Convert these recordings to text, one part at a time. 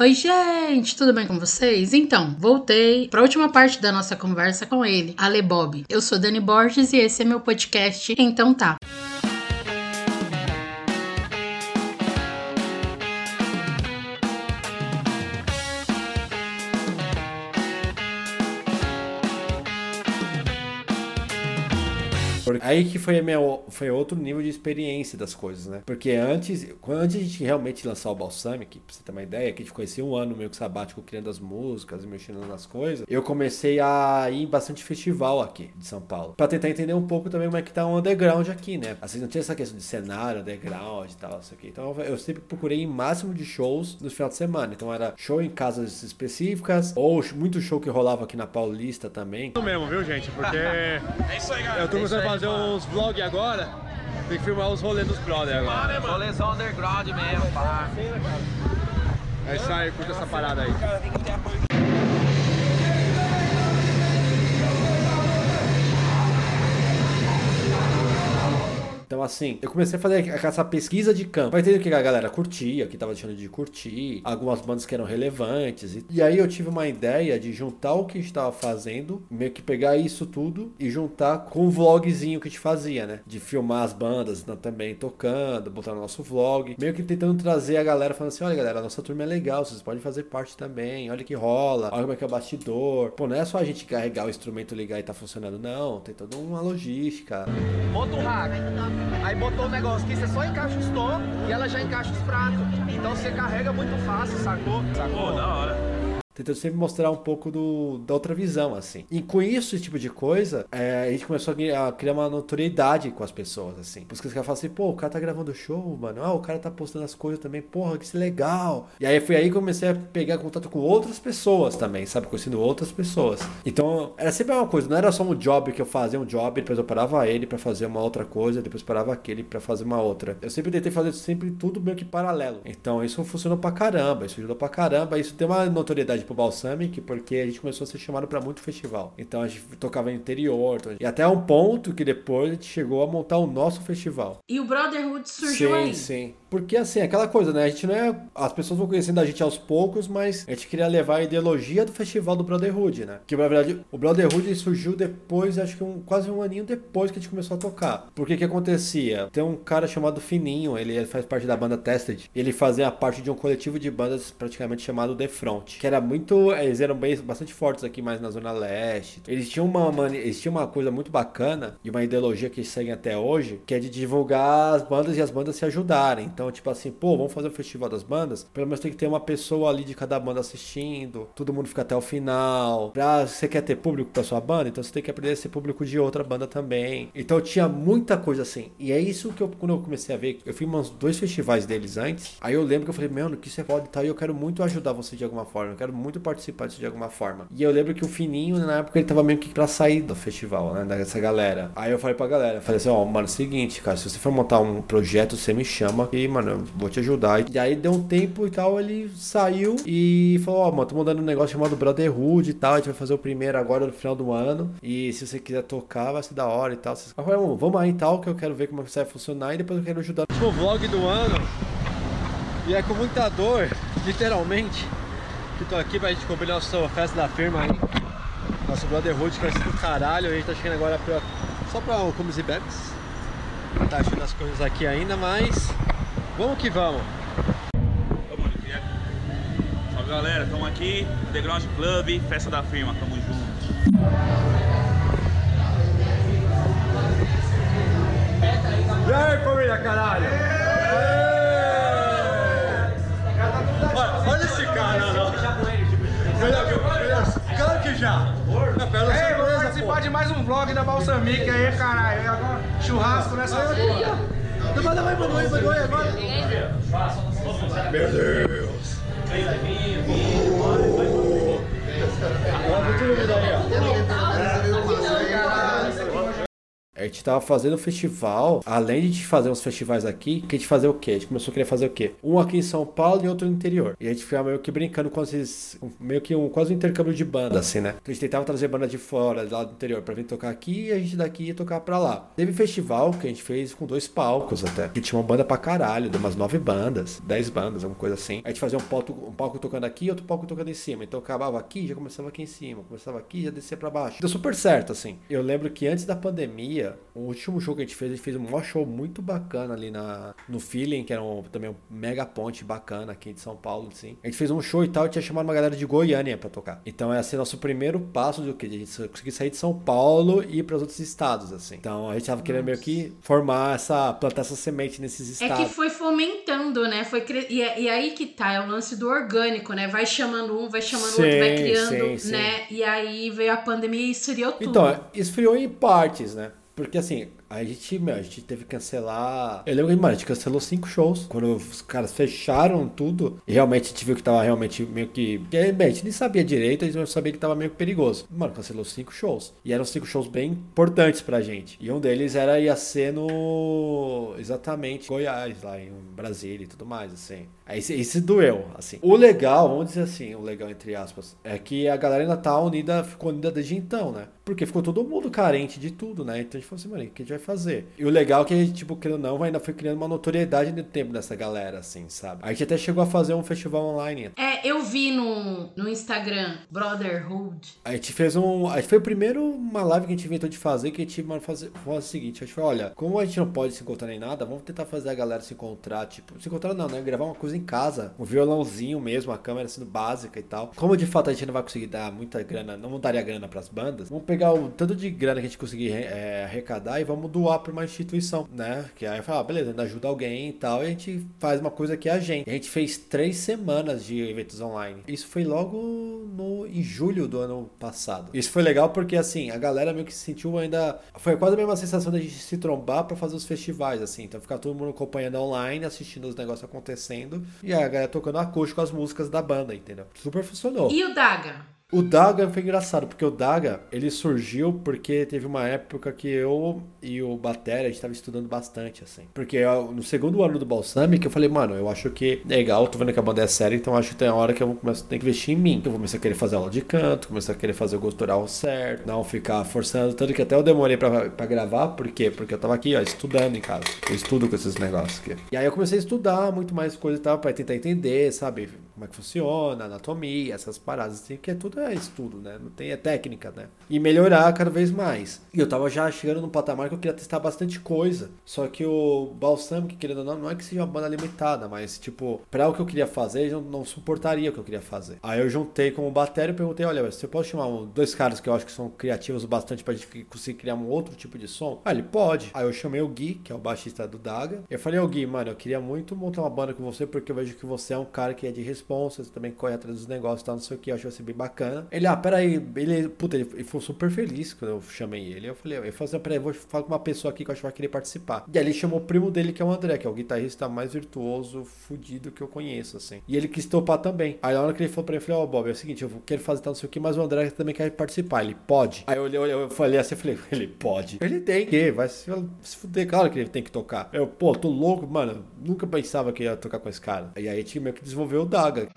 Oi, gente, tudo bem com vocês? Então, voltei para a última parte da nossa conversa com ele, Ale Bob. Eu sou Dani Borges e esse é meu podcast Então Tá. Aí que foi, a minha, foi outro nível de experiência das coisas, né? Porque antes, quando antes a gente realmente lançar o Balsamic, pra você ter uma ideia, que a gente conhecia um ano meio que sabático criando as músicas, mexendo nas coisas, eu comecei a ir em bastante festival aqui de São Paulo. Pra tentar entender um pouco também como é que tá o underground aqui, né? Assim, não tinha essa questão de cenário, underground e tal, isso aqui. Então eu sempre procurei em máximo de shows no final de semana. Então era show em casas específicas, ou muito show que rolava aqui na Paulista também. Isso mesmo, viu, gente? Porque. é isso aí, galera. Eu tô começando a fazer uns vlogs agora. Tem que filmar os rolês dos brother agora. Rolês underground mesmo, pá. É isso aí, curta essa parada aí. Então, assim, eu comecei a fazer essa pesquisa de campo. Pra entender o que a galera curtia, que tava deixando de curtir, algumas bandas que eram relevantes. E, e aí eu tive uma ideia de juntar o que a gente tava fazendo, meio que pegar isso tudo e juntar com o vlogzinho que a gente fazia, né? De filmar as bandas né, também tocando, botar no nosso vlog. Meio que tentando trazer a galera falando assim: olha, galera, a nossa turma é legal, vocês podem fazer parte também. Olha que rola, olha como é que é o bastidor. Pô, não é só a gente carregar o instrumento, ligar e tá funcionando, não. Tem toda uma logística. Monta um hack. Aí botou o negócio que você só encaixa os tom e ela já encaixa os pratos. Então você carrega muito fácil, sacou? Sacou? Pô, da hora. Tentando sempre mostrar um pouco do, da outra visão, assim. E com isso, esse tipo de coisa, é, a gente começou a criar uma notoriedade com as pessoas, assim. Porque os caras falam assim, pô, o cara tá gravando show, mano. Ah, o cara tá postando as coisas também, porra, que é legal. E aí foi aí que eu comecei a pegar contato com outras pessoas também, sabe? Conhecendo outras pessoas. Então, era sempre uma coisa, não era só um job que eu fazia um job, depois eu parava ele para fazer uma outra coisa, depois parava aquele para fazer uma outra. Eu sempre tentei fazer sempre tudo meio que paralelo. Então, isso funcionou pra caramba, isso ajudou pra caramba, isso tem uma notoriedade pro Balsamic, porque a gente começou a ser chamado para muito festival. Então a gente tocava no interior, então, e até um ponto que depois a gente chegou a montar o nosso festival. E o Brotherhood surgiu sim, aí. Sim, Porque assim, aquela coisa, né? A gente não é. As pessoas vão conhecendo a gente aos poucos, mas a gente queria levar a ideologia do festival do Brotherhood, né? Que na verdade o Brotherhood surgiu depois, acho que um, quase um aninho depois que a gente começou a tocar. Porque que acontecia? Tem um cara chamado Fininho, ele, ele faz parte da banda Tested. Ele fazia parte de um coletivo de bandas praticamente chamado The Front, que era muito. Eles eram bem, bastante fortes aqui mais na Zona Leste. Eles tinham uma, mani- eles tinham uma coisa muito bacana e uma ideologia que eles seguem até hoje, que é de divulgar as bandas e as bandas se ajudarem. Então, tipo assim, pô, vamos fazer o festival das bandas? Pelo menos tem que ter uma pessoa ali de cada banda assistindo, todo mundo fica até o final. Pra, você quer ter público pra sua banda, então você tem que aprender a ser público de outra banda também. Então tinha muita coisa assim. E é isso que eu, quando eu comecei a ver, eu fui em uns dois festivais deles antes. Aí eu lembro que eu falei, mano, que isso é foda e tal, e eu quero muito ajudar você de alguma forma, eu quero muito participar disso de alguma forma. E eu lembro que o Fininho, na época, ele tava meio que pra sair do festival, né, dessa galera. Aí eu falei pra galera, falei assim, ó, mano, seguinte, cara, se você for montar um projeto, você me chama e, mano, eu vou te ajudar. E aí deu um tempo e tal, ele saiu e falou, ó, mano, tô mandando um negócio chamado Brotherhood e tal, a gente vai fazer o primeiro agora no final do ano. E se você quiser tocar, vai ser da hora e tal. Eu falei, "Bom, vamos aí e tal, que eu quero ver como isso vai funcionar e depois eu quero ajudar. Último vlog do ano. E é com muita dor, literalmente, que tô aqui pra gente cobrir nossa festa da firma aí. Nosso Brotherhood que vai ser do caralho. A gente tá chegando agora pra, só pra o Comes e Bebes. Tá achando as coisas aqui ainda, mas vamos que vamos. Salve galera, estamos aqui, The Ground Club, festa da firma, tamo junto. E aí, família, caralho? Olha, Que já. Ei, vou participar de mais um vlog da Balsamic aí, caralho. E agora, Churrasco nessa porra. Não vai, não vai, vai, vai, vai agora. Meu Deus. A gente tava fazendo festival, além de a gente fazer uns festivais aqui, que a gente fazia o quê? A gente começou a querer fazer o quê? Um aqui em São Paulo e outro no interior. E a gente ficava meio que brincando com esses. meio que um, quase um intercâmbio de banda, assim, né? Então a gente tentava trazer banda de fora, lá do interior, pra vir tocar aqui e a gente daqui ia tocar pra lá. Teve festival que a gente fez com dois palcos até. Que tinha uma banda pra caralho, de umas nove bandas, dez bandas, alguma coisa assim. A gente fazia um palco, um palco tocando aqui e outro palco tocando em cima. Então acabava aqui, já começava aqui em cima, começava aqui, já descia pra baixo. Deu super certo, assim. Eu lembro que antes da pandemia, o último show que a gente fez, a gente fez um maior show muito bacana ali na, no Feeling, que era um, também um mega ponte bacana aqui de São Paulo, assim. A gente fez um show e tal, e tinha chamado uma galera de Goiânia pra tocar. Então é assim, nosso primeiro passo do que? A gente conseguir sair de São Paulo e ir para outros estados, assim. Então a gente tava querendo meio que formar essa, plantar essa semente nesses É estados. que foi fomentando, né? Foi cre... e, é- e aí que tá, é o lance do orgânico, né? Vai chamando um, vai chamando o outro, vai Sim, criando, sim, sim. né? E aí veio a pandemia e esfriou tudo. Então, esfriou em partes, né? Porque assim, a gente, meu, a gente teve que cancelar. Eu lembro que, mano, a gente cancelou cinco shows. Quando os caras fecharam tudo, realmente a gente viu que tava realmente meio que. Bem, a gente nem sabia direito, a gente não sabia que tava meio perigoso. Mano, cancelou cinco shows. E eram cinco shows bem importantes pra gente. E um deles era ia ser no. Exatamente, Goiás, lá em Brasília e tudo mais, assim. Aí esse doeu, assim. O legal, vamos dizer assim, o legal entre aspas, é que a galera ainda tá unida, ficou unida desde então, né? Porque ficou todo mundo carente de tudo, né? Então a gente falou assim, mano, o que a gente vai fazer? E o legal é que a gente, tipo, querendo ou não, ainda foi criando uma notoriedade no tempo dessa galera, assim, sabe? A gente até chegou a fazer um festival online. É, eu vi no, no Instagram, Brotherhood. A gente fez um. A gente foi o primeiro uma live que a gente inventou de fazer, que a gente mano, fazer, foi o seguinte, a gente falou, olha, como a gente não pode se encontrar nem nada, vamos tentar fazer a galera se encontrar, tipo, se encontrar não, né? Gravar uma coisa em casa, um violãozinho mesmo, a câmera sendo básica e tal. Como de fato a gente não vai conseguir dar muita grana, não daria grana pras bandas, vamos pegar o tanto de grana que a gente conseguir é, arrecadar e vamos doar pra uma instituição, né? Que aí fala, ah, beleza, ainda ajuda alguém e tal, e a gente faz uma coisa que é a gente. A gente fez três semanas de eventos online. Isso foi logo no, em julho do ano passado. Isso foi legal porque, assim, a galera meio que se sentiu ainda. Foi quase a mesma sensação da gente se trombar pra fazer os festivais, assim. Então ficar todo mundo acompanhando online, assistindo os negócios acontecendo. E a galera tocando acústico as músicas da banda, entendeu? Super funcionou. E o Daga? O Daga foi engraçado, porque o Daga, ele surgiu porque teve uma época que eu e o Batera, a gente tava estudando bastante, assim. Porque eu- no segundo ano do Balsamic, eu falei, mano, eu acho que é legal, tô vendo que a banda é séria, então acho que tem a hora que eu tem que investir em mim. Eu vou começar a querer fazer aula de canto, começar a querer fazer o gutural certo, não ficar forçando, tanto que até eu demorei pra, pra gravar, por quê? Porque eu tava aqui, ó, estudando em casa. Eu estudo com esses negócios aqui. E aí eu comecei a estudar muito mais coisa e tal, pra tentar entender, sabe? Como é que funciona, anatomia, essas paradas, assim, que é tudo é estudo, né? Não tem, é técnica, né? E melhorar cada vez mais. E eu tava já chegando num patamar que eu queria testar bastante coisa. Só que o Balsamic, querendo ou não, não é que seja uma banda limitada, mas, tipo, pra o que eu queria fazer, eu não, suportaria o que eu queria fazer. Aí eu juntei com o Batério e perguntei, olha, você pode chamar dois caras que eu acho que são criativos bastante pra gente conseguir criar um outro tipo de som? Ah, ele pode. Aí eu chamei o Gui, que é o baixista do Daga. Eu falei, ô Gui, mano, eu queria muito montar uma banda com você, porque eu vejo que você é um cara que é de responsa, você também corre atrás dos negócios e tal, não sei o que, eu acho você bem bacana. Ele, ah, peraí, ele, puta, ele, ele ficou super feliz quando eu chamei ele. Eu falei, eu falei assim, peraí, eu vou falar com uma pessoa aqui que eu acho que vai querer participar. E aí ele chamou o primo dele, que é o André, que é o guitarrista mais virtuoso, fudido que eu conheço, assim. E ele quis topar também. Aí na hora que ele falou pra ele, eu falei, ó, Bob, é o seguinte, eu quero fazer tal, não sei o que, mas o André também quer participar. Ele pode. Aí eu olhei, eu falei assim, eu falei, ele pode. Ele tem que, vai se, se fuder, claro que ele tem que tocar. Eu, pô, tô louco, mano, nunca pensava que ia tocar com esse cara. E aí a gente meio que desenvolveu o Daga. But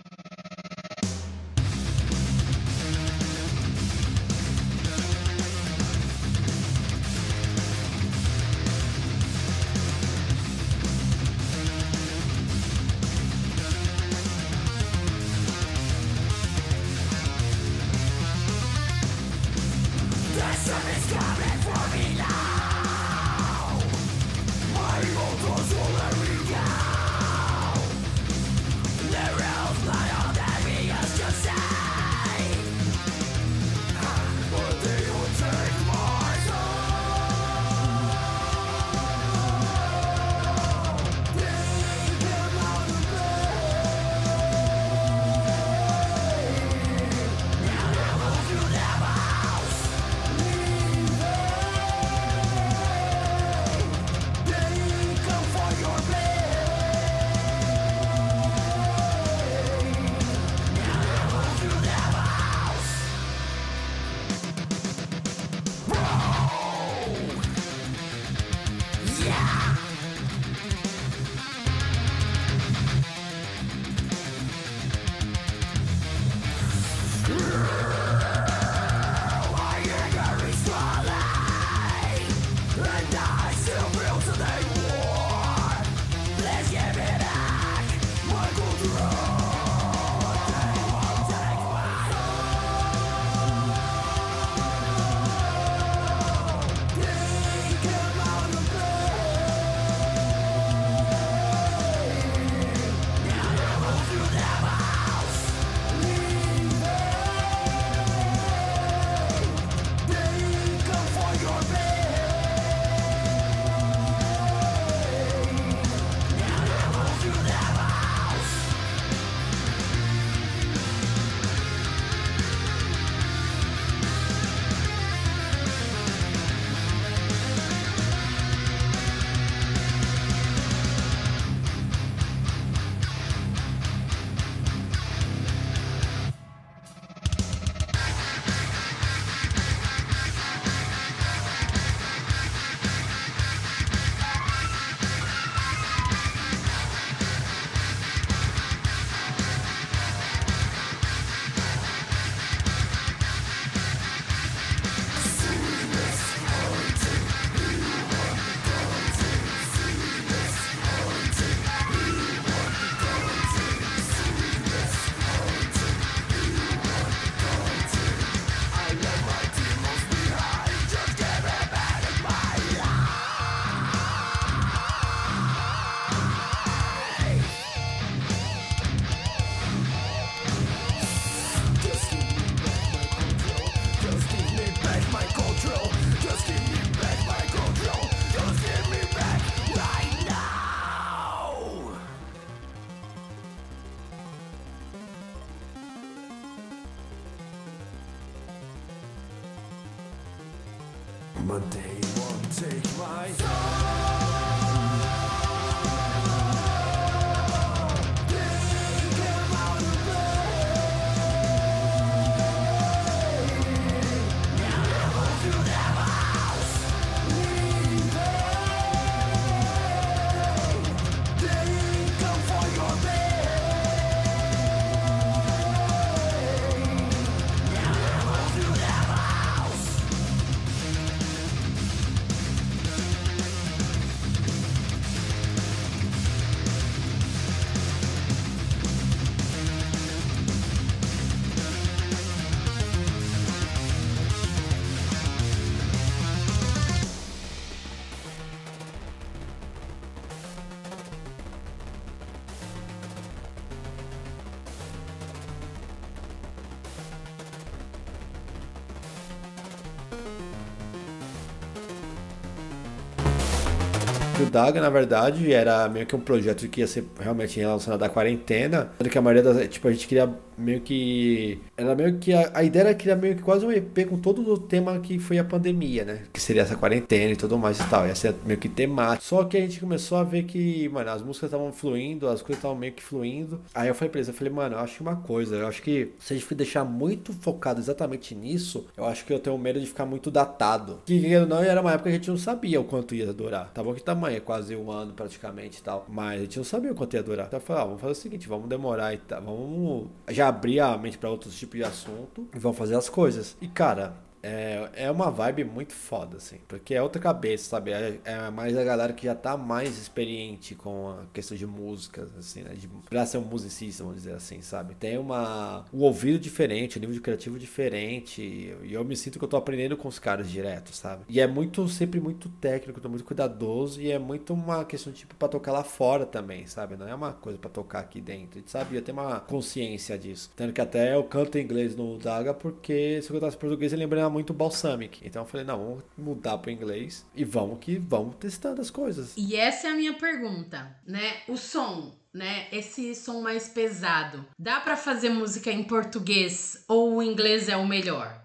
Daga, na verdade, era meio que um projeto que ia ser realmente relacionado à quarentena. Sendo que a maioria das. Tipo, a gente queria meio que. Era meio que. A, a ideia era criar meio que quase um EP com todo o tema que foi a pandemia, né? Que seria essa quarentena e tudo mais e tal. Ia ser meio que temático. Só que a gente começou a ver que, mano, as músicas estavam fluindo, as coisas estavam meio que fluindo. Aí eu falei pra eles, eu falei, mano, eu acho que uma coisa, eu acho que se a gente deixar muito focado exatamente nisso, eu acho que eu tenho medo de ficar muito datado. Que não, era uma época que a gente não sabia o quanto ia durar. Tá bom que tamanho, quase um ano praticamente e tal. Mas a gente não sabia o quanto ia durar. Então eu falei, ah, vamos fazer o seguinte, vamos demorar e tal. Vamos já abrir a mente pra outros tipos de assunto e vamos fazer as coisas. E cara, é, é uma vibe muito foda, assim. Porque é outra cabeça, sabe? É, é mais a galera que já tá mais experiente com a questão de músicas, assim, né? De, pra ser um musicista, vamos dizer assim, sabe? Tem uma, um ouvido diferente, um nível de criativo diferente. E eu me sinto que eu tô aprendendo com os caras direto, sabe? E é muito, sempre muito técnico, tô muito cuidadoso. E é muito uma questão, tipo, pra tocar lá fora também, sabe? Não é uma coisa pra tocar aqui dentro. A gente sabia uma consciência disso. Tanto que até eu canto em inglês no Daga, porque se eu cantasse português, eu lembrava muito Balsamic. Então eu falei, não, vamos mudar pro inglês e vamos que vamos testando as coisas. E essa é a minha pergunta, né? O som, né? Esse som mais pesado. Dá pra fazer música em português ou o inglês é o melhor?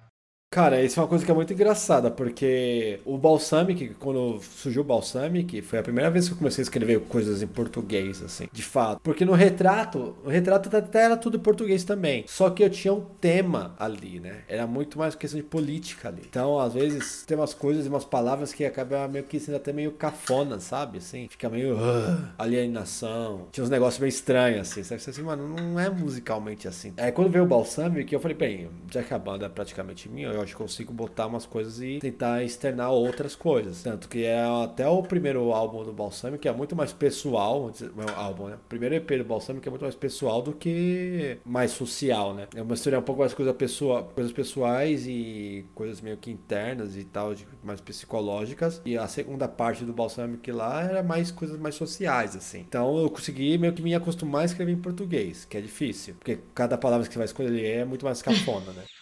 Cara, isso é uma coisa que é muito engraçada, porque o Balsamic, quando surgiu o Balsamic, foi a primeira vez que eu comecei a escrever coisas em português, assim, de fato. Porque no retrato, o retrato até era tudo em português também. Só que eu tinha um tema ali, né? Era muito mais questão de política ali. Então, às vezes, tem umas coisas e umas palavras que acabam meio que sendo até meio cafona, sabe? Assim, fica meio uh, alienação. Tinha uns negócios meio estranhos, assim. Sabe assim, mano, não é musicalmente assim. É, quando veio o Balsamic, eu falei, bem, já que a banda é praticamente minha, eu acho que consigo botar umas coisas e tentar externar outras coisas. Tanto que é até o primeiro álbum do Balsamic, que é muito mais pessoal, meu álbum, né? O primeiro EP do Balsamic é muito mais pessoal do que mais social, né? Eu misturei um pouco mais coisa pessoa, coisas pessoais e coisas meio que internas e tal, mais psicológicas. E a segunda parte do Balsamic lá era mais coisas mais sociais, assim. Então eu consegui meio que me acostumar a escrever em português, que é difícil. Porque cada palavra que você vai escolher é muito mais cafona, né?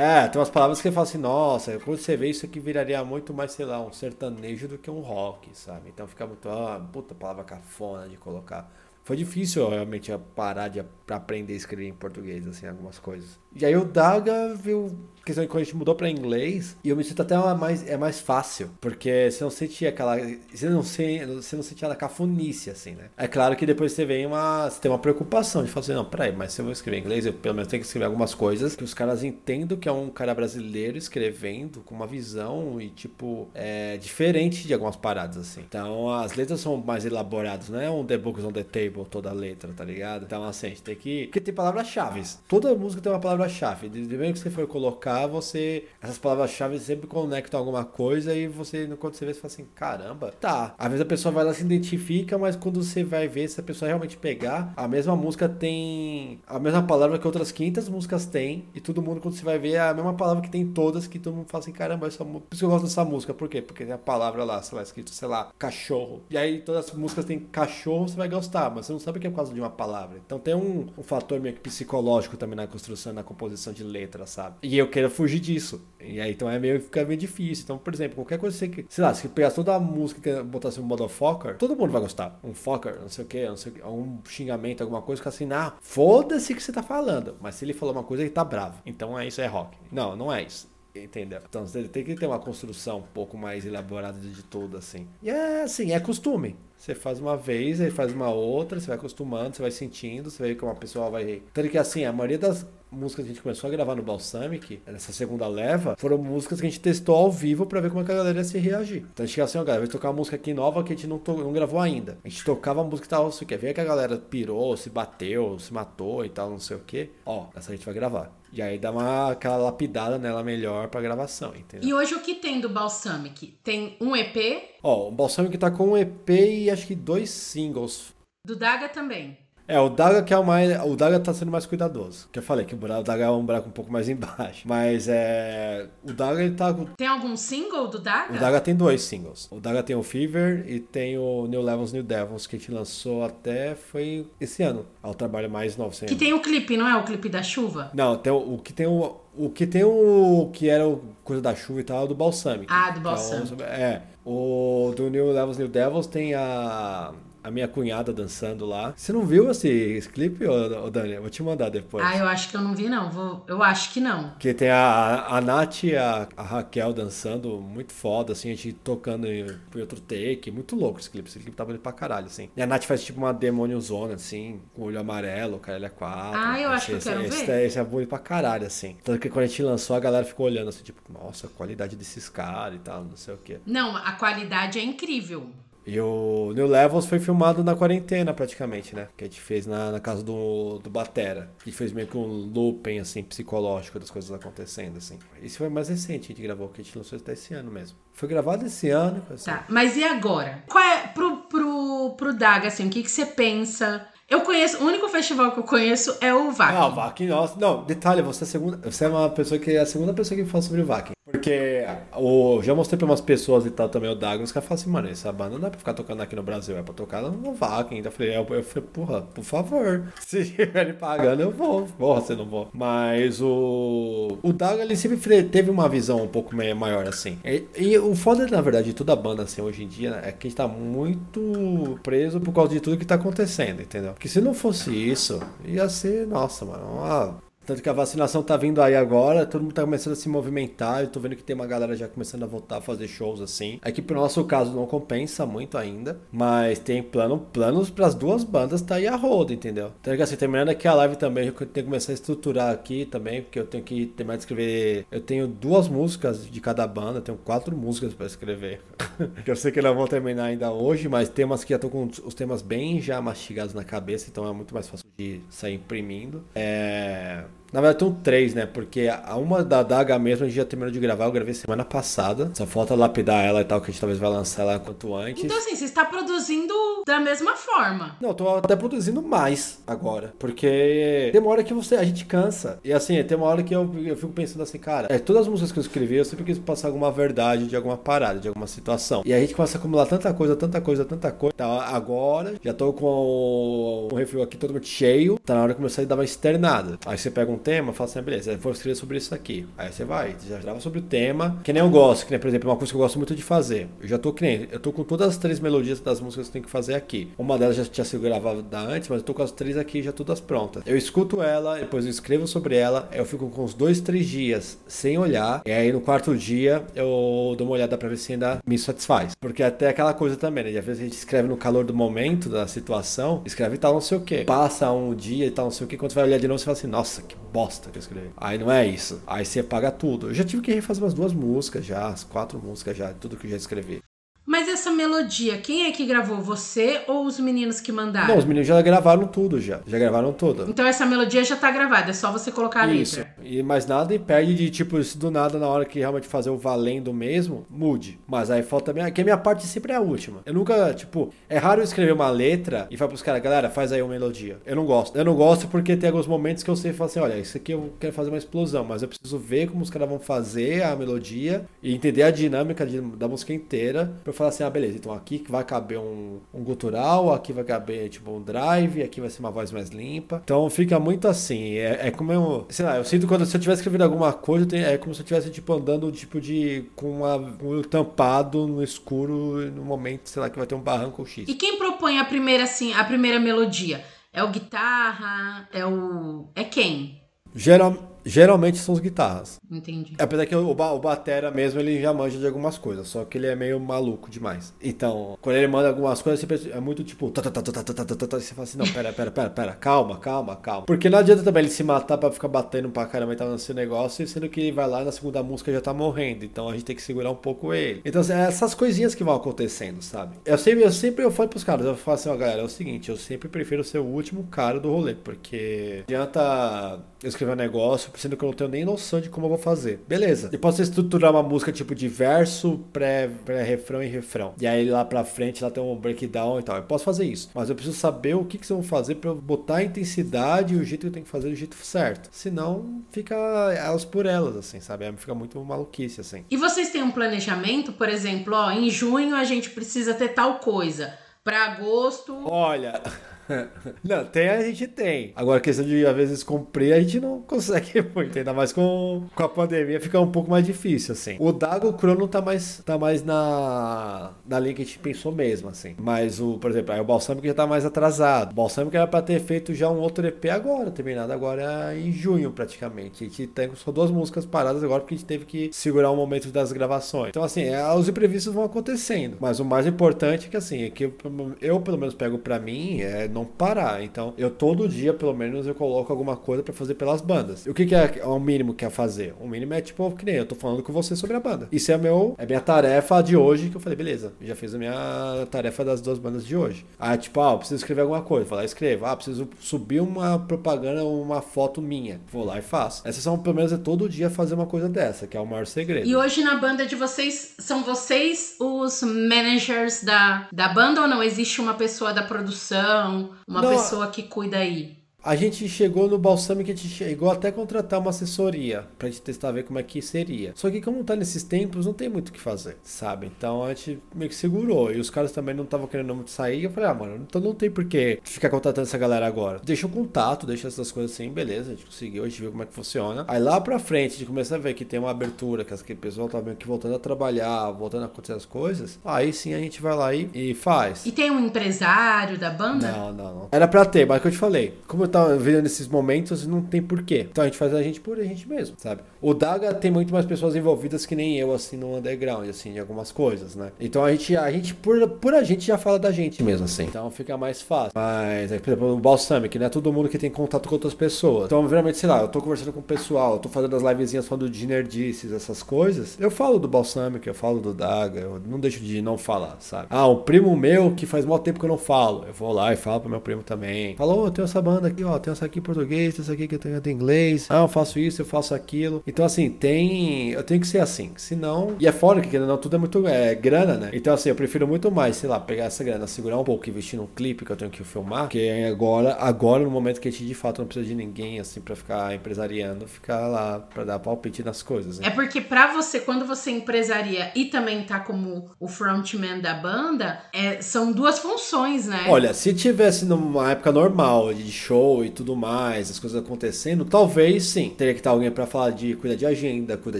É, tem umas palavras que eu falo assim, nossa, quando você vê isso aqui viraria muito mais, sei lá, um sertanejo do que um rock, sabe? Então fica muito, ah, puta palavra cafona de colocar. Foi difícil realmente parar de aprender a escrever em português, assim, algumas coisas. E aí o Daga viu questão de quando a gente mudou para inglês, e eu me sinto até mais, é mais fácil, porque você não sentia aquela. Você não, se, você não sentia a cafonice, assim, né? É claro que depois você vem uma. Você tem uma preocupação de falar assim, não, peraí, mas se eu vou escrever em inglês, eu pelo menos tenho que escrever algumas coisas que os caras entendam que é um cara brasileiro escrevendo com uma visão e, tipo, é diferente de algumas paradas, assim. Então as letras são mais elaboradas, não é um The Books on the Table toda a letra, tá ligado? Então, assim, a gente tem que. Porque tem palavras-chave. Toda música tem uma palavra-chave. De bem que você for colocar você. Essas palavras-chave sempre conectam alguma coisa e você, quando você vê, você fala assim: caramba, tá. Às vezes a pessoa vai lá se identifica, mas quando você vai ver, se a pessoa realmente pegar, a mesma música tem a mesma palavra que outras 500 músicas tem, e todo mundo, quando você vai ver, é a mesma palavra que tem todas, que todo mundo fala assim: caramba, essa, por isso que eu gosto dessa música. Por quê? Porque tem a palavra lá, sei lá, escrito, sei lá, cachorro. E aí todas as músicas têm cachorro, você vai gostar, mas você não sabe que é por causa de uma palavra. Então tem um, um fator meio que psicológico também na construção, na composição de letras, sabe? E eu quero fugir disso. E aí então é meio fica meio difícil. Então, por exemplo, qualquer coisa que, sei lá, se você pegasse toda a música e botasse um motherfucker, todo mundo vai gostar. Um fucker, não sei o que, não sei o que, um xingamento, alguma coisa, fica assim, ah, foda-se que você tá falando. Mas se ele falou uma coisa, ele tá bravo. Então é isso, é rock. Não, não é isso entendeu? Então você tem que ter uma construção um pouco mais elaborada de tudo, assim. E é assim, é costume. Você faz uma vez, aí faz uma outra, você vai acostumando, você vai sentindo, você vê como a pessoa vai. Tanto que assim, a maioria das músicas que a gente começou a gravar no Balsamic, nessa segunda leva, foram músicas que a gente testou ao vivo pra ver como é que a galera ia se reagir. Então a gente assim, ó, galera, vai tocar uma música aqui nova que a gente não, to- não gravou ainda. A gente tocava a música e tal, não sei o que. Vê que a galera pirou, se bateu, se matou e tal, não sei o que. Ó, essa a gente vai gravar. E aí dá uma aquela lapidada nela melhor pra gravação, entendeu? E hoje o que tem do Balsamic? Tem um EP, Ó, o Balsamic tá com um EP e acho que dois singles. do Daga também. É, o Daga que é o mais. O Daga tá sendo mais cuidadoso. Que eu falei que o buraco- o Daga é um buraco um pouco mais embaixo. Mas é. O Daga ele tá. Tem algum single do Daga? O Daga tem dois singles. O Daga tem o Fever e tem o New Levels, New Devils, que a gente lançou até foi esse ano. É o trabalho mais novo. Que tem o clipe, não é o clipe da chuva? Não, tem o, o que tem o. O que tem o. que era o coisa da chuva e tal, é o do Balsamic. Ah, do Que é o- Balsamic. É. O do New Levels, New Devils tem a. A minha cunhada dançando lá. Você não viu esse, esse clipe, ô, ô Dani? Eu vou te mandar depois. Ah, eu acho que eu não vi, não. Vou... Eu acho que não. Que tem a, a Nath e a, a Raquel dançando muito foda, assim, a gente tocando em, em outro take. Muito louco esse clipe. Esse clipe tá bonito pra caralho, assim. E a Nath faz tipo uma demôniozona, assim, com olho amarelo, cara, ele é quatro. Ah, eu acho que eu esse, quero esse, ver. Esse é bonito pra caralho, assim. Tanto que quando a gente lançou, a galera ficou olhando assim, tipo, nossa, a qualidade desses caras e tal, não sei o quê. Não, a qualidade é incrível. E o New Levels foi filmado na quarentena, praticamente, né? Que a gente fez na, na casa do, do Batera. Gente fez meio que um looping, assim, psicológico das coisas acontecendo, assim. Isso foi mais recente, a gente gravou, que a gente lançou até esse ano mesmo. Foi gravado esse ano, assim. Tá, mas e agora? Qual é pro, pro, pro Daga, assim, o que, que você pensa? Eu conheço, o único festival que eu conheço é o VAC. Ah, o Vakin, nossa. Não, detalhe, você é, a segunda, você é uma pessoa que é a segunda pessoa que fala sobre o Vakin. Porque o, já mostrei pra umas pessoas e tal também o Douglas, que falam assim, mano, essa banda não dá pra ficar tocando aqui no Brasil, é pra tocar no Vakin. Então eu falei, eu, eu falei, porra, por favor, se estiverem pagando, eu vou. Porra, você não vou. Mas o. O Douglas, ele sempre teve uma visão um pouco maior, assim. E, e o foda, na verdade, de toda a banda, assim, hoje em dia, é que a gente tá muito preso por causa de tudo que tá acontecendo, entendeu? Porque se não fosse isso, ia ser, nossa, mano, uma tanto que a vacinação tá vindo aí agora, todo mundo tá começando a se movimentar. Eu tô vendo que tem uma galera já começando a voltar a fazer shows assim. É que pro nosso caso não compensa muito ainda, mas tem plano, planos pras duas bandas tá aí a roda, entendeu? Então que assim, terminando aqui a live também, eu tenho que começar a estruturar aqui também, porque eu tenho que terminar de escrever. Eu tenho duas músicas de cada banda, eu tenho quatro músicas pra escrever. eu sei que não vou terminar ainda hoje, mas temas que já tô com os temas bem já mastigados na cabeça, então é muito mais fácil de sair imprimindo. É. Na verdade, tem três, né? Porque a uma da Daga mesmo a gente já terminou de gravar, eu gravei semana passada. Só falta lapidar ela e tal, que a gente talvez vai lançar ela quanto antes. Então, assim, você está produzindo da mesma forma. Não, eu tô até produzindo mais agora. Porque tem uma hora que você, a gente cansa. E assim, tem uma hora que eu, eu fico pensando assim, cara, é, todas as músicas que eu escrevi, eu sempre quis passar alguma verdade de alguma parada, de alguma situação. E a gente começa a acumular tanta coisa, tanta coisa, tanta coisa. Tá, agora, já tô com o, o refil aqui totalmente cheio. Tá na hora de começar a dar uma externada. Aí você pega um tema, fala assim, ah, beleza, vou escrever sobre isso aqui. Aí você vai, já grava sobre o tema, que nem eu gosto, que nem, por exemplo, uma coisa que eu gosto muito de fazer. Eu já tô que nem, eu tô com todas as três melodias das músicas que eu tenho que fazer aqui. Uma delas já tinha sido gravada antes, mas eu tô com as três aqui já todas prontas. Eu escuto ela, depois eu escrevo sobre ela, eu fico com uns dois, três dias sem olhar, e aí no quarto dia eu dou uma olhada pra ver se ainda me satisfaz. Porque até aquela coisa também, né? Às vezes a gente escreve no calor do momento, da situação, escreve e tal, não sei o que. Passa um dia e tal, não sei o que, quando você vai olhar de novo, você fala assim, nossa, que bosta que eu escrevi. Aí não é isso. Aí você paga tudo. Eu já tive que refazer umas duas músicas já, as quatro músicas já, tudo que eu já escrevi. Mas essa melodia, quem é que gravou? Você ou os meninos que mandaram? Não, os meninos já gravaram tudo já. Já gravaram tudo. Então essa melodia já tá gravada, é só você colocar a Isso. letra. E mais nada impede de, tipo, se do nada, na hora que realmente fazer o valendo mesmo, mude. Mas aí falta minha. Que a minha parte sempre é a última. Eu nunca, tipo, é raro eu escrever uma letra e falar pros caras, galera, faz aí uma melodia. Eu não gosto. Eu não gosto porque tem alguns momentos que eu sei falar assim, olha, isso aqui eu quero fazer uma explosão, mas eu preciso ver como os caras vão fazer a melodia e entender a dinâmica da música inteira pra eu falar assim, ah, beleza, então aqui que vai caber um, um gutural, aqui vai caber, tipo, um drive, aqui vai ser uma voz mais limpa. Então fica muito assim. É, é como eu. Sei lá, eu sinto quando se eu tivesse escrevendo alguma coisa, é como se eu estivesse, tipo, andando, tipo, de. com uma, um tampado no escuro no momento, sei lá, que vai ter um barranco ou X. E quem propõe a primeira, assim, a primeira melodia? É o guitarra? É o. É quem? Geral, Geralmente são as guitarras. Entendi. Apesar que o, o Batera mesmo ele já manja de algumas coisas, só que ele é meio maluco demais. Então, quando ele manda algumas coisas, você é muito tipo. Você fala assim: não, pera, pera, pera, pera, calma, calma, calma. Porque não adianta também ele se matar pra ficar batendo pra caramba e tá nesse negócio, sendo que ele vai lá na segunda música já tá morrendo. Então a gente tem que segurar um pouco ele. Então, é essas coisinhas que vão acontecendo, sabe? Eu sempre, eu sempre eu falo pros caras, eu falo assim, ó, galera, é o seguinte, eu sempre prefiro ser o último cara do rolê, porque adianta eu escrever um negócio sendo que eu não tenho nem noção de como eu vou fazer. Beleza. Eu posso estruturar uma música tipo de verso, pré, pré-refrão e refrão. E aí lá pra frente lá tem um breakdown e tal. Eu posso fazer isso. Mas eu preciso saber o que, que vocês vão fazer pra eu botar a intensidade e o jeito que eu tenho que fazer do jeito certo. Senão fica elas por elas, assim, sabe? Fica muito maluquice, assim. E vocês têm um planejamento, por exemplo, ó, em junho a gente precisa ter tal coisa. Pra agosto. Olha. Não, tem a gente tem. Agora, a questão de às vezes cumprir, a gente não consegue muito. Ainda mais com, com a pandemia, fica um pouco mais difícil, assim. O Dago Crono tá mais, tá mais na, na linha que a gente pensou mesmo, assim. Mas o, por exemplo, aí o Balsâmico já tá mais atrasado. O Balsâmico era pra ter feito já um outro EP agora, terminado agora em junho, praticamente. A gente tem só duas músicas paradas agora porque a gente teve que segurar o momento das gravações. Então, assim, é, os imprevistos vão acontecendo. Mas o mais importante é que, assim, é que eu, eu pelo menos pego pra mim é não parar. Então, eu todo dia, pelo menos, eu coloco alguma coisa pra fazer pelas bandas. E o que, que é, é o mínimo que é fazer? O mínimo é tipo, que nem eu tô falando com você sobre a banda. Isso é meu, é minha tarefa de hoje que eu falei, beleza, já fiz a minha tarefa das duas bandas de hoje. Aí, tipo, ah, eu preciso escrever alguma coisa. Vou lá e escrevo. Ah, preciso subir uma propaganda, uma foto minha. Vou lá e faço. Essas são, pelo menos, é todo dia fazer uma coisa dessa, que é o maior segredo. E hoje na banda de vocês, são vocês os managers da, da banda ou não? Existe uma pessoa da produção, uma pessoa que cuida aí? A gente chegou no Balsamic, a gente chegou até contratar uma assessoria pra gente testar ver como é que seria. Só que como tá nesses tempos, não tem muito o que fazer, sabe? Então a gente meio que segurou. E os caras também não estavam querendo muito sair. Eu falei, ah, mano, então não tem por que ficar contratando essa galera agora. Deixa o contato, deixa essas coisas assim, beleza, a gente conseguiu, a gente viu como é que funciona. Aí lá pra frente, a gente começa a ver que tem uma abertura, que as- pessoal tá meio que voltando a trabalhar, voltando a acontecer as coisas. Aí sim a gente vai lá e, e faz. E tem um empresário da banda? Não, não, não. Era pra ter, mas é que eu te falei. Como eu tava vivendo nesses momentos, não tem porquê. Então a gente faz a gente por a gente mesmo, sabe? O Daga tem muito mais pessoas envolvidas que nem eu, assim, no underground, assim, em algumas coisas, né? Então a gente, a gente por, por a gente, já fala da gente mesmo, assim. Então fica mais fácil. Mas, é, por exemplo, o Balsamic, não é todo mundo que tem contato com outras pessoas. Então, geralmente, sei lá, eu tô conversando com o pessoal, eu tô fazendo as livezinhas falando de nerdices, essas coisas. Eu falo do Balsamic, eu falo do Daga, eu não deixo de não falar, sabe? Ah, um primo meu que faz mó tempo que eu não falo. Eu vou lá e falo pro meu primo também. Falou, oh, tem essa banda aqui, ó, tem essa aqui em português, tem essa aqui que eu tenho em inglês. Ah, eu faço isso, eu faço aquilo. Então, assim, tem. Eu tenho que ser assim. Senão. E é fora que, não, tudo é muito é, grana, né? Então, assim, eu prefiro muito mais, sei lá, pegar essa grana, segurar um pouco, investir num clipe que eu tenho que filmar. Que é agora, agora, no momento que a gente de fato não precisa de ninguém, assim, pra ficar empresariando, ficar lá pra dar palpite nas coisas. Né? É porque pra você, quando você empresaria e também tá como o frontman da banda, é, são duas funções, né? Olha, se tivesse numa época normal de show e tudo mais, as coisas acontecendo, talvez sim. Teria que estar alguém pra falar de cuidar de agenda, cuidar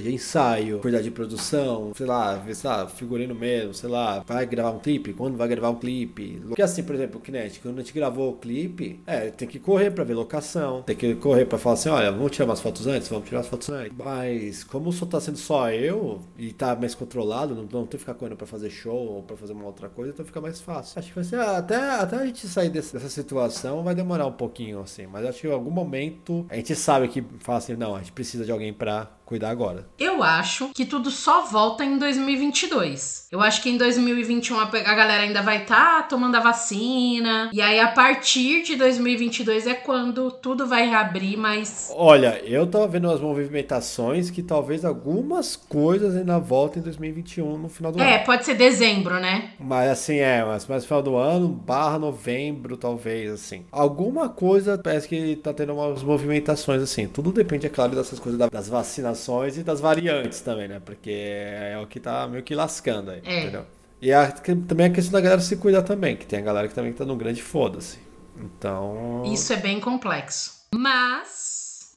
de ensaio, cuidar de produção, sei lá, ver, sei lá, figurino mesmo, sei lá, vai gravar um clipe, quando vai gravar um clipe. Porque assim, por exemplo, o Kinetic, quando a gente gravou o clipe, é, tem que correr pra ver locação, tem que correr pra falar assim, olha, vamos tirar umas fotos antes, vamos tirar as fotos antes. Mas como só tá sendo só eu e tá mais controlado, não, não tem que ficar correndo pra fazer show ou pra fazer uma outra coisa, então fica mais fácil. Acho que vai ser até, até a gente sair desse- dessa situação vai demorar um pouquinho assim, mas acho que em algum momento a gente sabe que fala assim, não, a gente precisa de alguém pra cuidar agora. Eu acho que tudo só volta em 2022. Eu acho que em 2021 a galera ainda vai estar tomando a vacina. E aí, a partir de 2022 é quando tudo vai reabrir, mas. Olha, eu tava vendo umas movimentações que talvez algumas coisas ainda voltem em 2021 no final do É, ano. pode ser dezembro, né? Mas assim, é, mas mais no final do ano, barra novembro, talvez, assim. Alguma coisa parece que tá tendo umas movimentações, assim. Tudo depende, é claro, dessas coisas da- das vacinações e das variantes também, né? Porque é o que tá meio que lascando aí, É. entendeu? E a- também a questão da galera se cuidar também, que tem a galera que também tá no grande foda-se. Então. Isso é bem complexo. Mas.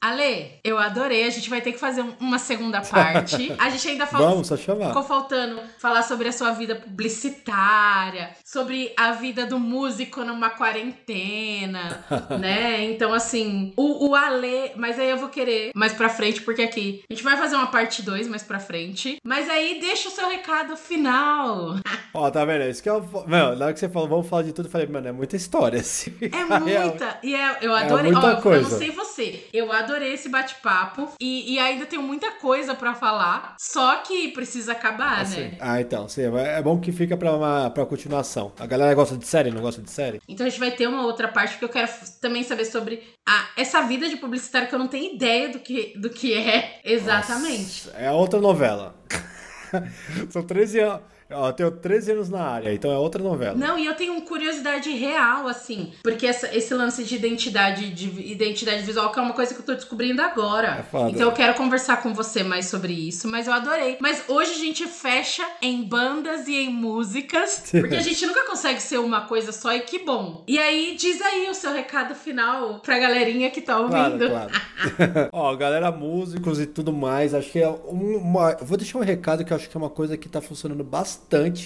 Ale, eu adorei. A gente vai ter que fazer um- uma segunda parte. A gente ainda falou. Vamos, só chamar. Ficou faltando falar sobre a sua vida publicitária, sobre a vida do músico numa quarentena, né? Então, assim, o, o Ale. Mas aí eu vou querer mais pra frente, porque aqui a gente vai fazer uma parte 2 mais pra frente. Mas aí deixa o seu recado final. Ó, tá vendo? Isso que eu. Mano, na hora que você falou, vamos falar de tudo, eu falei, mano, é muita história. Assim. É muita. E é- eu adorei. muita Ó, eu coisa. não sei você. Eu adorei esse bate-papo. E, e ainda tenho muita coisa pra falar. Só que precisa acabar, Assim. né? Ah, então, sim, é bom que fica pra, uma, pra continuação. A galera gosta de série, não gosta de série? Então a gente vai ter uma outra parte porque eu quero também saber sobre a, essa vida de publicitário que eu não tenho ideia do que, do que é exatamente. É outra novela. São 13 anos. Ó, eu tenho 13 anos na área, então é outra novela. Não, e eu tenho curiosidade real, assim, porque essa- esse lance de identidade, de identidade visual, que é uma coisa que eu tô descobrindo agora. É então eu quero conversar com você mais sobre isso, mas eu adorei. Mas hoje a gente fecha em bandas e em músicas, porque a gente nunca consegue ser uma coisa só e que bom. E aí, diz aí o seu recado final pra galerinha que tá Claro, ouvindo. claro. Ó, galera, músicos e tudo mais, acho que é uma. Vou deixar um recado que eu acho que é uma coisa que tá funcionando bastante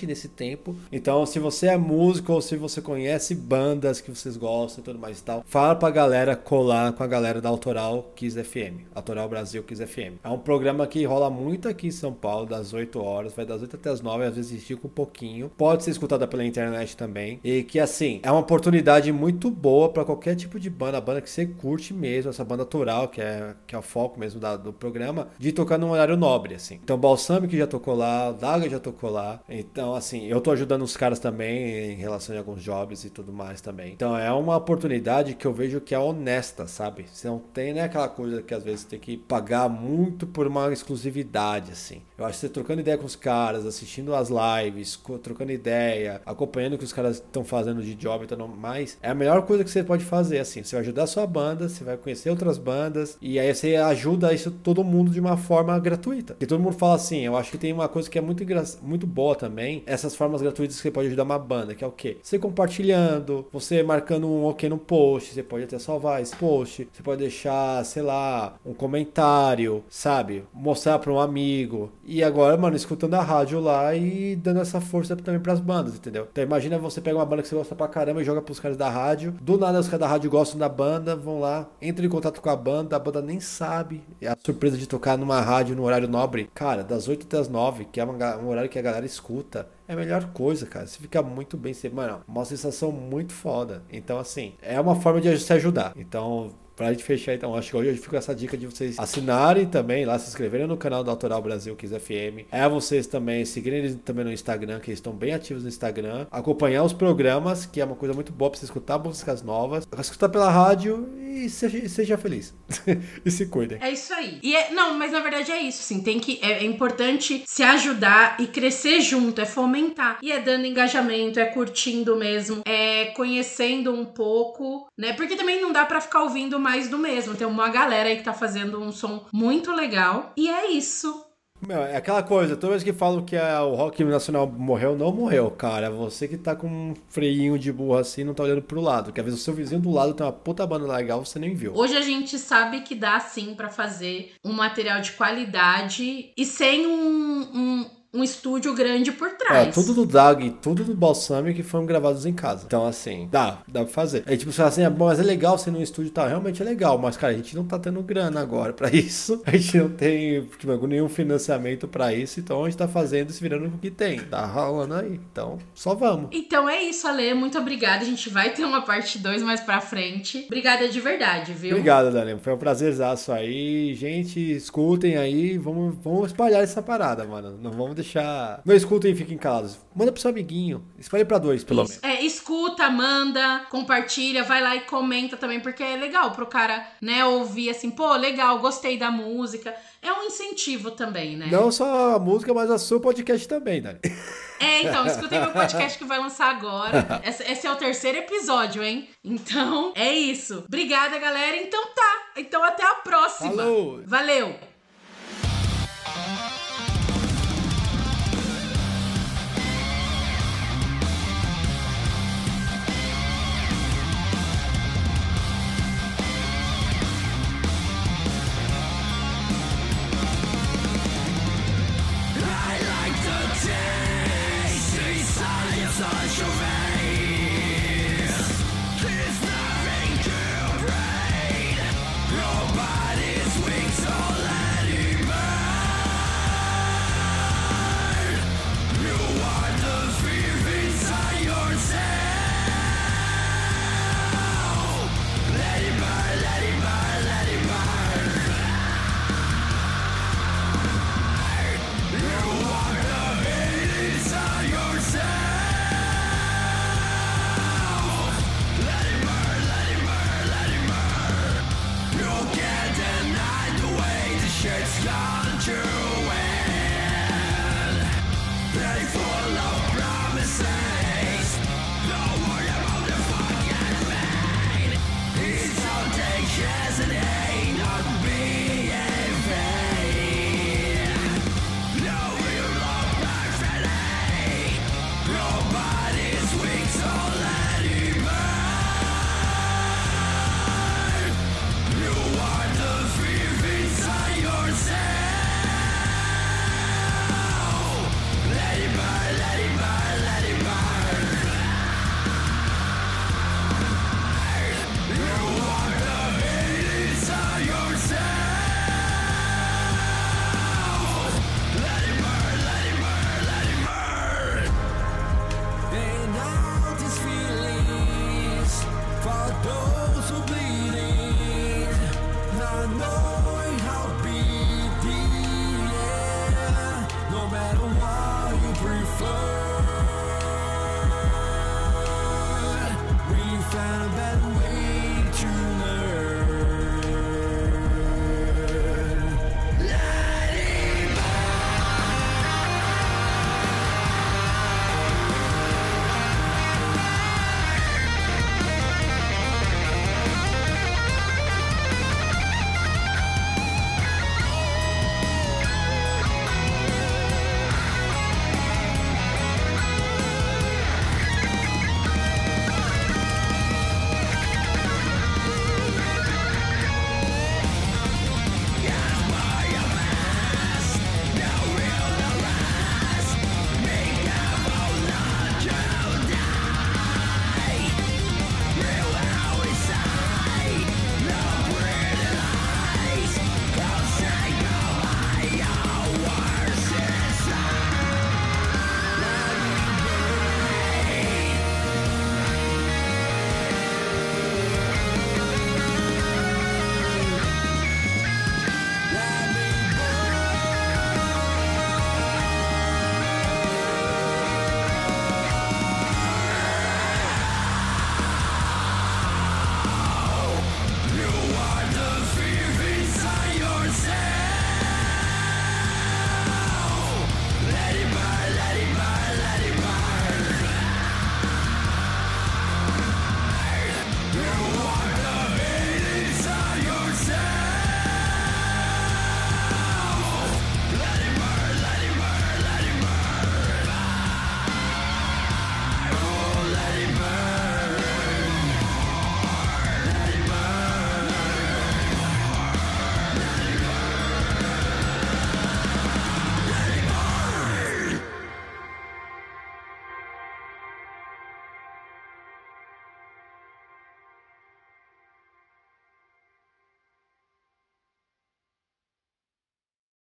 nesse tempo. Então, se você é músico ou se você conhece bandas que vocês gostam e tudo mais e tal, fala pra galera colar com a galera da Autoral Kiss FM. Autoral Brasil Kiss FM. É um programa que rola muito aqui em São Paulo, das 8 horas, vai das 8 até as 9, às vezes estica um pouquinho. Pode ser escutada pela internet também. E que, assim, é uma oportunidade muito boa pra qualquer tipo de banda, banda que você curte mesmo, essa banda autoral, que é, que é o foco mesmo da- do programa, de tocar num horário nobre, assim. Então, Balsamic já tocou lá, Daga já tocou lá. Então, assim, eu tô ajudando os caras também em relação a alguns jobs e tudo mais também. Então, é uma oportunidade que eu vejo que é honesta, sabe? Você não tem, né, aquela coisa que às vezes tem que pagar muito por uma exclusividade, assim. Eu acho que você trocando ideia com os caras, assistindo as lives, trocando ideia, acompanhando o que os caras estão fazendo de job e tudo mais, é a melhor coisa que você pode fazer, assim. Você vai ajudar a sua banda, você vai conhecer outras bandas, e aí você ajuda isso todo mundo de uma forma gratuita. E todo mundo fala assim, eu acho que tem uma coisa que é muito, muito boa também, essas formas gratuitas que você pode ajudar uma banda, que é o quê? Você compartilhando, você marcando um ok no post, você pode até salvar esse post, você pode deixar, sei lá, um comentário, sabe? Mostrar para um amigo. E agora, mano, escutando a rádio lá e dando essa força também pras bandas, entendeu? Então imagina você pega uma banda que você gosta pra caramba e joga pros caras da rádio. Do nada os caras da rádio gostam da banda, vão lá, entram em contato com a banda, a banda nem sabe. É a surpresa de tocar numa rádio no horário nobre. Cara, das 8 até as 9, que é um horário que a galera escuta. É a melhor coisa, cara. Você fica muito bem. Você, mano, uma sensação muito foda. Então, assim, é uma forma de se ajudar. Então, Pra gente fechar, então, acho que hoje eu fico com essa dica de vocês assinarem também lá, se inscreverem no canal do Autoral Brasil Kiss FM. É vocês também seguirem eles também no Instagram, que eles estão bem ativos no Instagram. Acompanhar os programas, que é uma coisa muito boa pra você escutar músicas novas. Escutar pela rádio e seja, seja feliz. e se cuidem. É isso aí. E é, não, mas na verdade é isso, sim. Tem que é, é importante se ajudar e crescer junto, é fomentar. E é dando engajamento, é curtindo mesmo, é conhecendo um pouco, né? Porque também não dá pra ficar ouvindo mais do mesmo. Tem uma galera aí que tá fazendo um som muito legal. E é isso. Meu, é aquela coisa, toda vez que falam que é o rock nacional morreu, não morreu, cara. Você que tá com um freinho de burro assim, não tá olhando pro lado. Que às vezes o seu vizinho do lado tem uma puta banda legal, você nem viu. Hoje a gente sabe que dá sim pra fazer um material de qualidade e sem um, um, um estúdio grande por É, trás. tudo do Dag e tudo do Balsamic foram gravados em casa. Então, assim, dá, dá pra fazer. Aí, tipo, você fala assim, ah, bom, mas é legal ser no estúdio e tal. Realmente é legal, mas, cara, a gente não tá tendo grana agora pra isso. A gente não tem, tipo, nenhum financiamento pra isso. Então, a gente tá fazendo e se virando o que tem. Tá rolando aí. Então, só vamos. Então é isso, Ale. Muito obrigada. A gente vai ter uma parte 2 mais pra frente. Obrigada de verdade, viu? Obrigado, Daniel. Foi um prazerzaço aí. Gente, escutem aí. Vamos, vamos espalhar essa parada, mano. Não vamos deixar. Não escutem e fiquem calados. Manda pro seu amiguinho. Espalhe pra dois, pelo menos. É, escuta, manda, compartilha, vai lá e comenta também, porque é legal pro cara, né, ouvir assim, pô, legal, gostei da música. É um incentivo também, né? Não só a música, mas a sua podcast também, Dani. É, então, escutem meu podcast que vai lançar agora. Esse, esse é o terceiro episódio, hein? Então, é isso. Obrigada, galera. Então tá. Então até a próxima. Falou! Valeu! flow.